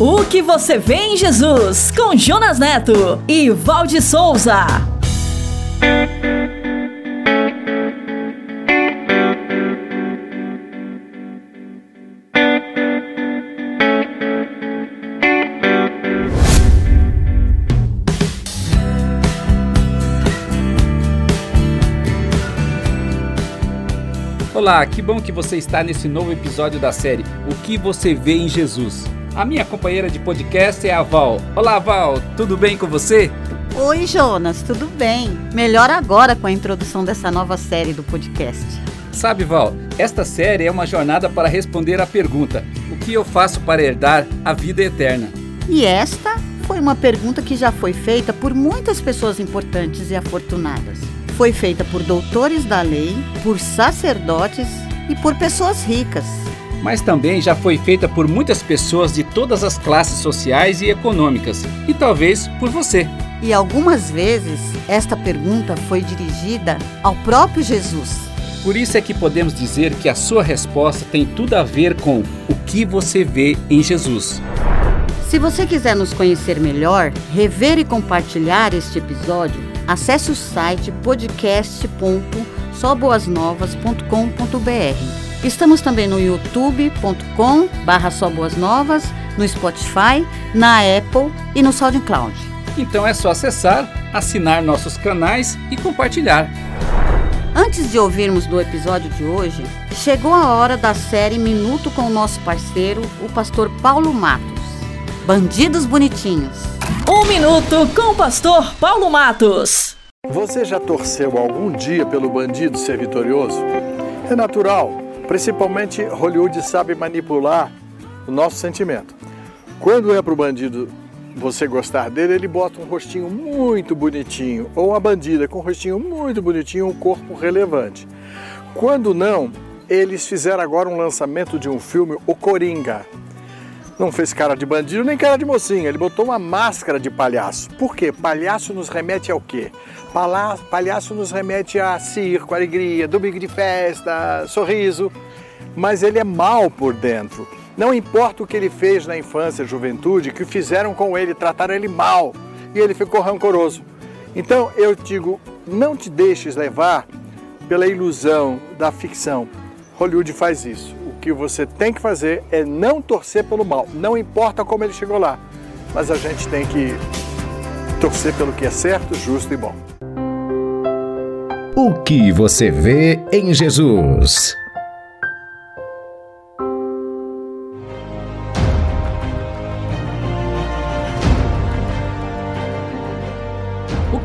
O que você vê em Jesus, com Jonas Neto e Valde Souza. Olá, que bom que você está nesse novo episódio da série O que você vê em Jesus. A minha companheira de podcast é a Val. Olá, Val, tudo bem com você? Oi, Jonas, tudo bem? Melhor agora com a introdução dessa nova série do podcast. Sabe, Val, esta série é uma jornada para responder à pergunta: O que eu faço para herdar a vida eterna? E esta foi uma pergunta que já foi feita por muitas pessoas importantes e afortunadas foi feita por doutores da lei, por sacerdotes e por pessoas ricas. Mas também já foi feita por muitas pessoas de todas as classes sociais e econômicas, e talvez por você. E algumas vezes esta pergunta foi dirigida ao próprio Jesus. Por isso é que podemos dizer que a sua resposta tem tudo a ver com o que você vê em Jesus. Se você quiser nos conhecer melhor, rever e compartilhar este episódio, acesse o site podcast.soboasnovas.com.br. Estamos também no youtube.com barra Novas, no Spotify, na Apple e no SoundCloud. Então é só acessar, assinar nossos canais e compartilhar. Antes de ouvirmos do episódio de hoje, chegou a hora da série Minuto com o nosso parceiro, o pastor Paulo Matos. Bandidos Bonitinhos. Um minuto com o pastor Paulo Matos. Você já torceu algum dia pelo bandido ser vitorioso? É natural, principalmente Hollywood sabe manipular o nosso sentimento. Quando é para o bandido você gostar dele, ele bota um rostinho muito bonitinho, ou uma bandida com um rostinho muito bonitinho, um corpo relevante. Quando não, eles fizeram agora um lançamento de um filme, O Coringa. Não fez cara de bandido nem cara de mocinha, ele botou uma máscara de palhaço. Por quê? Palhaço nos remete ao quê? Palhaço nos remete a circo, alegria, domingo de festa, sorriso. Mas ele é mal por dentro. Não importa o que ele fez na infância, juventude, que fizeram com ele, trataram ele mal e ele ficou rancoroso. Então eu digo, não te deixes levar pela ilusão da ficção. Hollywood faz isso que você tem que fazer é não torcer pelo mal. Não importa como ele chegou lá, mas a gente tem que torcer pelo que é certo, justo e bom. O que você vê em Jesus?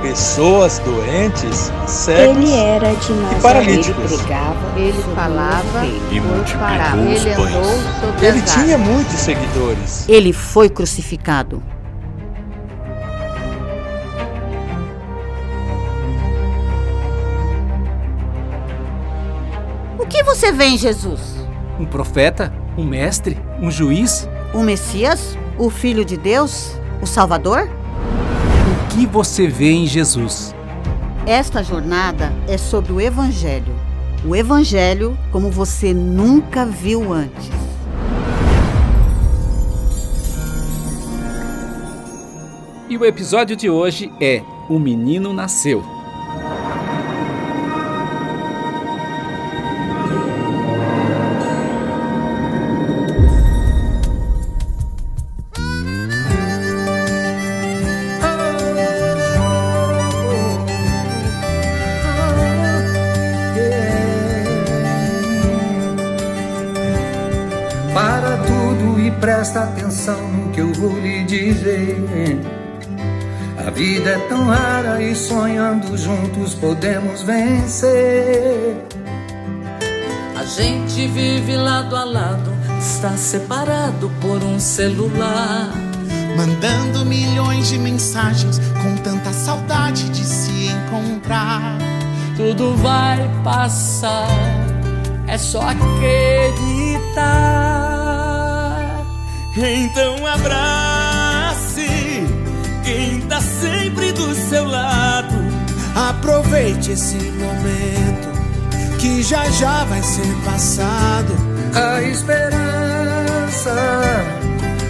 pessoas doentes, cegos ele era de Nazaré. e paralíticos. Ele falava e multiplicou os ele pães. Andou ele tinha águas. muitos seguidores. Ele foi crucificado. O que você vê em Jesus? Um profeta? Um mestre? Um juiz? O Messias? O Filho de Deus? O Salvador? Que você vê em Jesus? Esta jornada é sobre o Evangelho. O Evangelho como você nunca viu antes. E o episódio de hoje é O Menino Nasceu. Vou lhe dizer. A vida é tão rara e sonhando juntos podemos vencer. A gente vive lado a lado, está separado por um celular. Mandando milhões de mensagens com tanta saudade de se encontrar. Tudo vai passar é só acreditar. Então abrace quem tá sempre do seu lado. Aproveite esse momento que já já vai ser passado. A esperança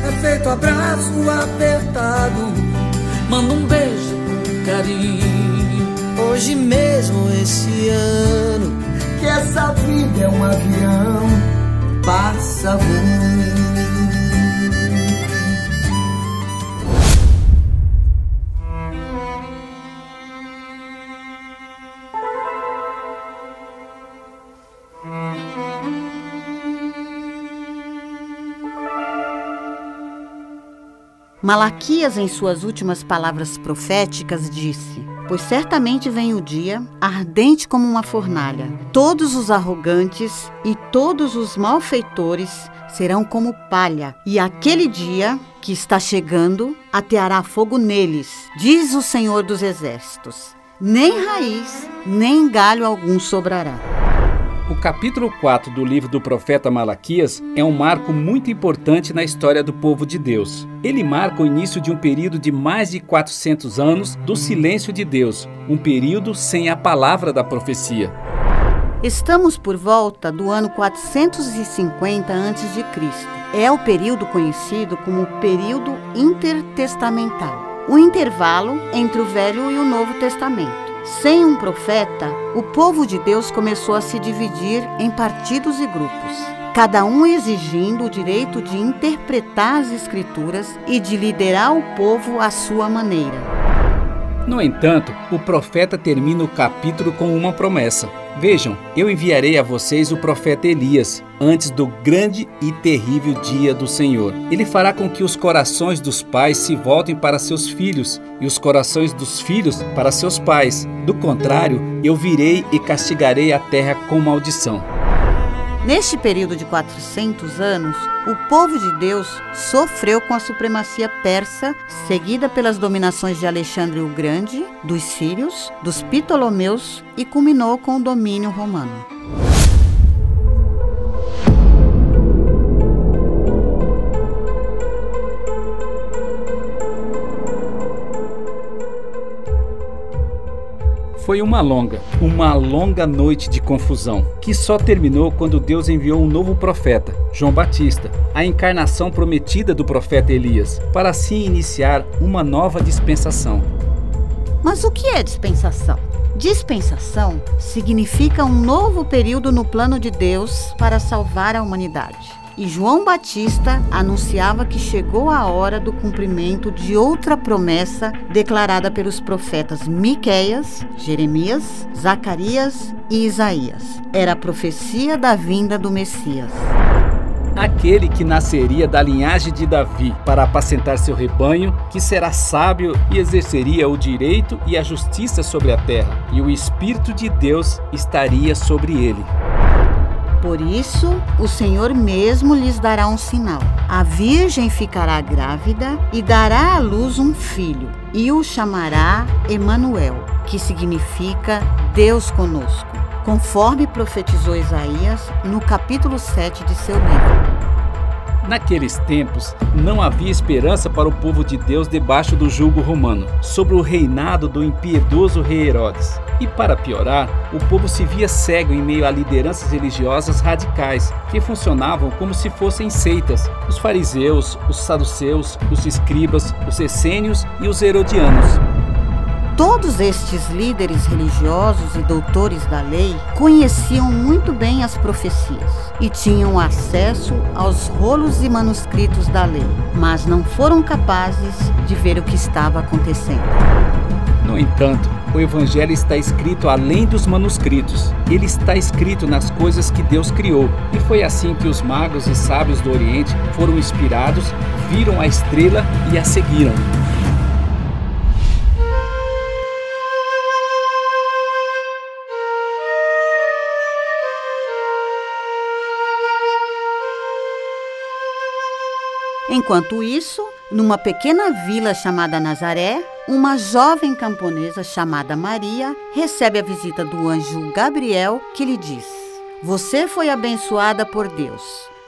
é feito abraço apertado. Manda um beijo com carinho. Hoje mesmo esse ano que essa vida é um avião passa voando. Malaquias, em suas últimas palavras proféticas, disse: Pois certamente vem o dia, ardente como uma fornalha. Todos os arrogantes e todos os malfeitores serão como palha, e aquele dia que está chegando ateará fogo neles, diz o Senhor dos Exércitos. Nem raiz, nem galho algum sobrará. O capítulo 4 do livro do profeta Malaquias é um marco muito importante na história do povo de Deus. Ele marca o início de um período de mais de 400 anos do silêncio de Deus, um período sem a palavra da profecia. Estamos por volta do ano 450 a.C. É o período conhecido como período intertestamental, o intervalo entre o Velho e o Novo Testamento. Sem um profeta, o povo de Deus começou a se dividir em partidos e grupos, cada um exigindo o direito de interpretar as Escrituras e de liderar o povo à sua maneira. No entanto, o profeta termina o capítulo com uma promessa. Vejam, eu enviarei a vocês o profeta Elias antes do grande e terrível dia do Senhor. Ele fará com que os corações dos pais se voltem para seus filhos e os corações dos filhos para seus pais. Do contrário, eu virei e castigarei a terra com maldição. Neste período de 400 anos, o povo de Deus sofreu com a supremacia persa, seguida pelas dominações de Alexandre o Grande, dos sírios, dos Ptolomeus e culminou com o domínio romano. Foi uma longa, uma longa noite de confusão, que só terminou quando Deus enviou um novo profeta, João Batista, a encarnação prometida do profeta Elias, para assim iniciar uma nova dispensação. Mas o que é dispensação? Dispensação significa um novo período no plano de Deus para salvar a humanidade. E João Batista anunciava que chegou a hora do cumprimento de outra promessa declarada pelos profetas Miqueias, Jeremias, Zacarias e Isaías. Era a profecia da vinda do Messias. Aquele que nasceria da linhagem de Davi para apacentar seu rebanho, que será sábio e exerceria o direito e a justiça sobre a terra, e o Espírito de Deus estaria sobre ele. Por isso, o Senhor mesmo lhes dará um sinal. A virgem ficará grávida e dará à luz um filho, e o chamará Emanuel, que significa Deus conosco, conforme profetizou Isaías no capítulo 7 de seu livro. Naqueles tempos, não havia esperança para o povo de Deus debaixo do jugo romano, sob o reinado do impiedoso rei Herodes. E para piorar, o povo se via cego em meio a lideranças religiosas radicais, que funcionavam como se fossem seitas: os fariseus, os saduceus, os escribas, os essênios e os herodianos. Todos estes líderes religiosos e doutores da lei conheciam muito bem as profecias e tinham acesso aos rolos e manuscritos da lei, mas não foram capazes de ver o que estava acontecendo. No entanto, o Evangelho está escrito além dos manuscritos. Ele está escrito nas coisas que Deus criou. E foi assim que os magos e sábios do Oriente foram inspirados, viram a estrela e a seguiram. Enquanto isso, numa pequena vila chamada Nazaré, uma jovem camponesa chamada Maria recebe a visita do anjo Gabriel, que lhe diz: Você foi abençoada por Deus.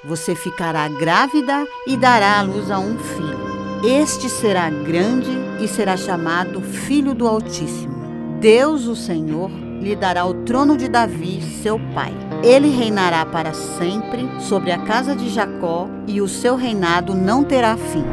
Você ficará grávida e dará à luz a um filho. Este será grande e será chamado Filho do Altíssimo. Deus, o Senhor, lhe dará o trono de Davi, seu pai. Ele reinará para sempre sobre a casa de Jacó e o seu reinado não terá fim.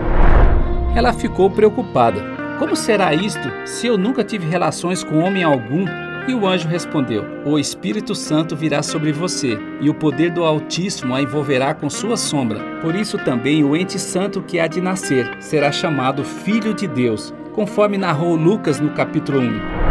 Ela ficou preocupada. Como será isto se eu nunca tive relações com homem algum? E o anjo respondeu: O Espírito Santo virá sobre você, e o poder do Altíssimo a envolverá com sua sombra. Por isso também o ente santo que há de nascer será chamado Filho de Deus, conforme narrou Lucas no capítulo 1.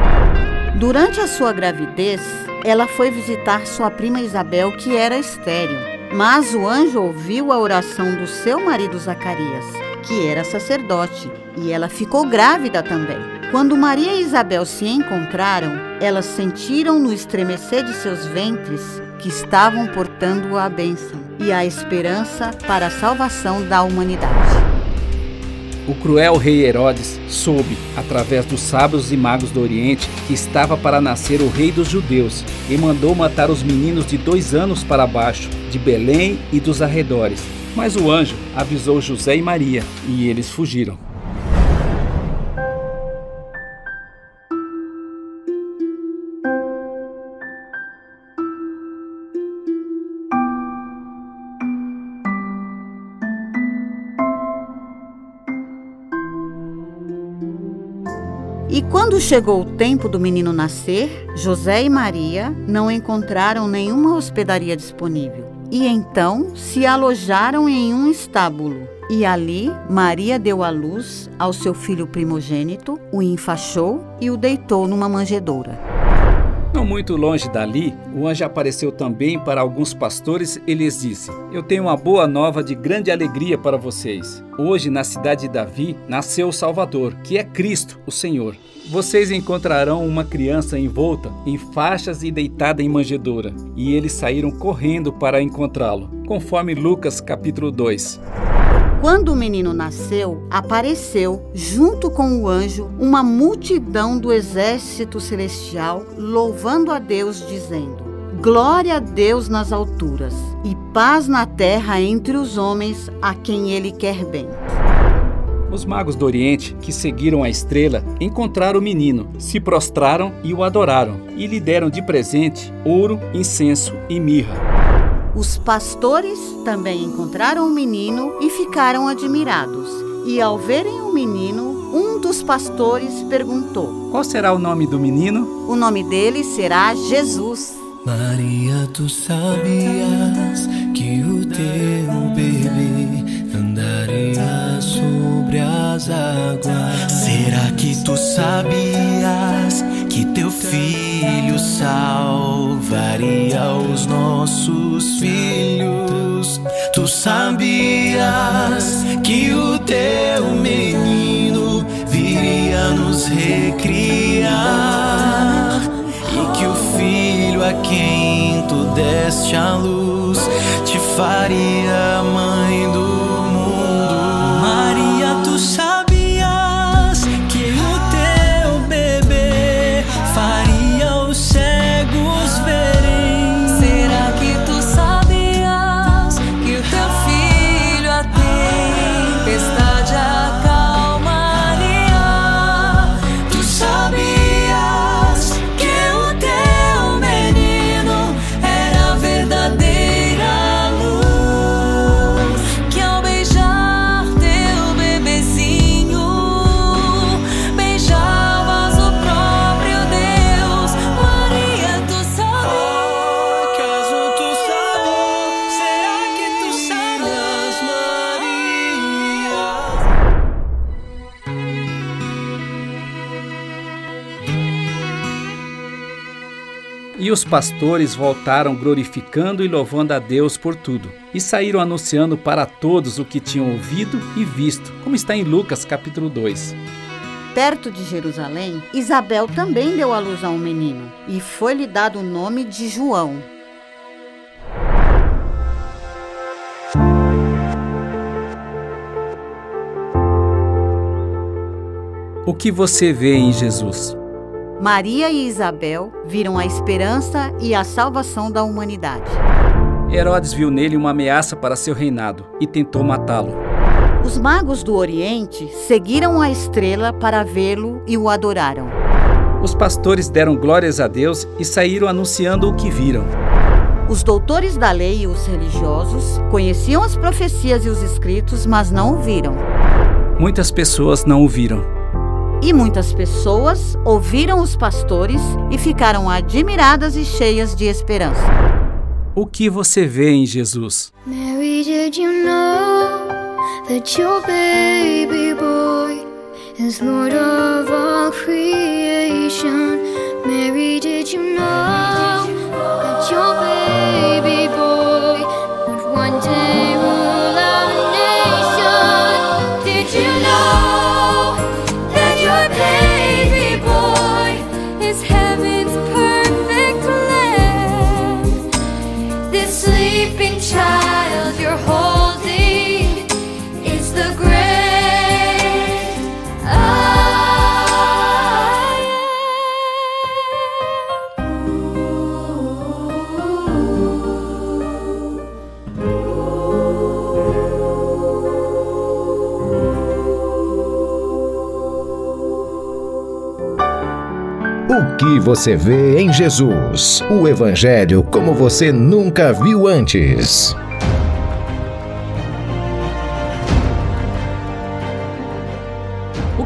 Durante a sua gravidez, ela foi visitar sua prima Isabel, que era estéril. Mas o anjo ouviu a oração do seu marido Zacarias, que era sacerdote, e ela ficou grávida também. Quando Maria e Isabel se encontraram, elas sentiram no estremecer de seus ventres que estavam portando a bênção e a esperança para a salvação da humanidade. O cruel rei Herodes soube, através dos sábios e magos do Oriente, que estava para nascer o rei dos judeus e mandou matar os meninos de dois anos para baixo, de Belém e dos arredores. Mas o anjo avisou José e Maria e eles fugiram. E quando chegou o tempo do menino nascer, José e Maria não encontraram nenhuma hospedaria disponível. E então se alojaram em um estábulo. E ali Maria deu à luz ao seu filho primogênito, o enfaixou e o deitou numa manjedoura. Muito longe dali, o anjo apareceu também para alguns pastores e lhes disse: Eu tenho uma boa nova de grande alegria para vocês. Hoje, na cidade de Davi, nasceu o Salvador, que é Cristo, o Senhor. Vocês encontrarão uma criança envolta em faixas e deitada em manjedoura. E eles saíram correndo para encontrá-lo, conforme Lucas capítulo 2. Quando o menino nasceu, apareceu, junto com o anjo, uma multidão do exército celestial, louvando a Deus, dizendo: Glória a Deus nas alturas, e paz na terra entre os homens a quem ele quer bem. Os magos do Oriente, que seguiram a estrela, encontraram o menino, se prostraram e o adoraram, e lhe deram de presente ouro, incenso e mirra. Os pastores também encontraram o menino e ficaram admirados. E ao verem o menino, um dos pastores perguntou: Qual será o nome do menino? O nome dele será Jesus. Maria, tu sabias que o teu bebê andaria sobre as águas? Será que tu sabias que teu filho salvaria os nossos filhos? Tu sabias que o teu menino viria nos recriar e que o filho a quem tu deste a luz te faria mãe E os pastores voltaram glorificando e louvando a Deus por tudo, e saíram anunciando para todos o que tinham ouvido e visto, como está em Lucas capítulo 2. Perto de Jerusalém, Isabel também deu à luz a um menino, e foi-lhe dado o nome de João. O que você vê em Jesus? Maria e Isabel viram a esperança e a salvação da humanidade. Herodes viu nele uma ameaça para seu reinado e tentou matá-lo. Os magos do Oriente seguiram a estrela para vê-lo e o adoraram. Os pastores deram glórias a Deus e saíram anunciando o que viram. Os doutores da lei e os religiosos conheciam as profecias e os escritos, mas não o viram. Muitas pessoas não o viram. E muitas pessoas ouviram os pastores e ficaram admiradas e cheias de esperança. O que você vê em Jesus? Mary, did you know that your baby boy is Lord of all creation? Mary, did you know that your baby você vê em Jesus? O Evangelho como você nunca viu antes.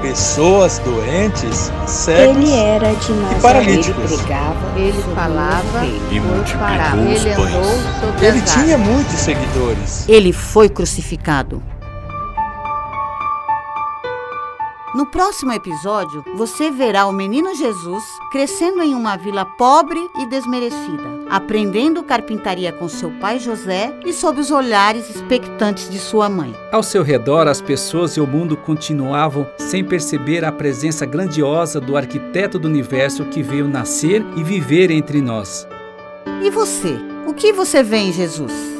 pessoas doentes, cegos Ele era de e paralíticos. Ele falava E multiplicou Ele pães. andou sobre Ele tinha muitos seguidores. Ele foi crucificado. No próximo episódio, você verá o menino Jesus crescendo em uma vila pobre e desmerecida, aprendendo carpintaria com seu pai José e sob os olhares expectantes de sua mãe. Ao seu redor, as pessoas e o mundo continuavam sem perceber a presença grandiosa do arquiteto do universo que veio nascer e viver entre nós. E você? O que você vê em Jesus?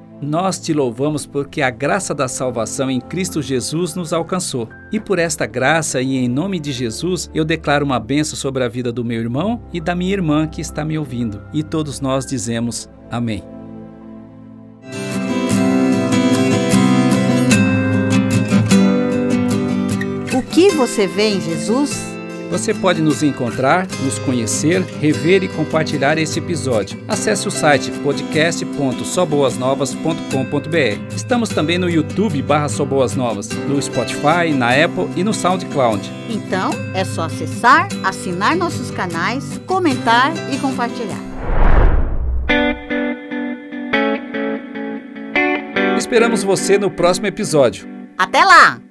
Nós te louvamos porque a graça da salvação em Cristo Jesus nos alcançou. E por esta graça e em nome de Jesus, eu declaro uma benção sobre a vida do meu irmão e da minha irmã que está me ouvindo. E todos nós dizemos amém. O que você vê em Jesus? Você pode nos encontrar, nos conhecer, rever e compartilhar esse episódio. Acesse o site podcast.soboasnovas.com.br. Estamos também no YouTube barra Só Boas Novas, no Spotify, na Apple e no SoundCloud. Então, é só acessar, assinar nossos canais, comentar e compartilhar. Esperamos você no próximo episódio. Até lá!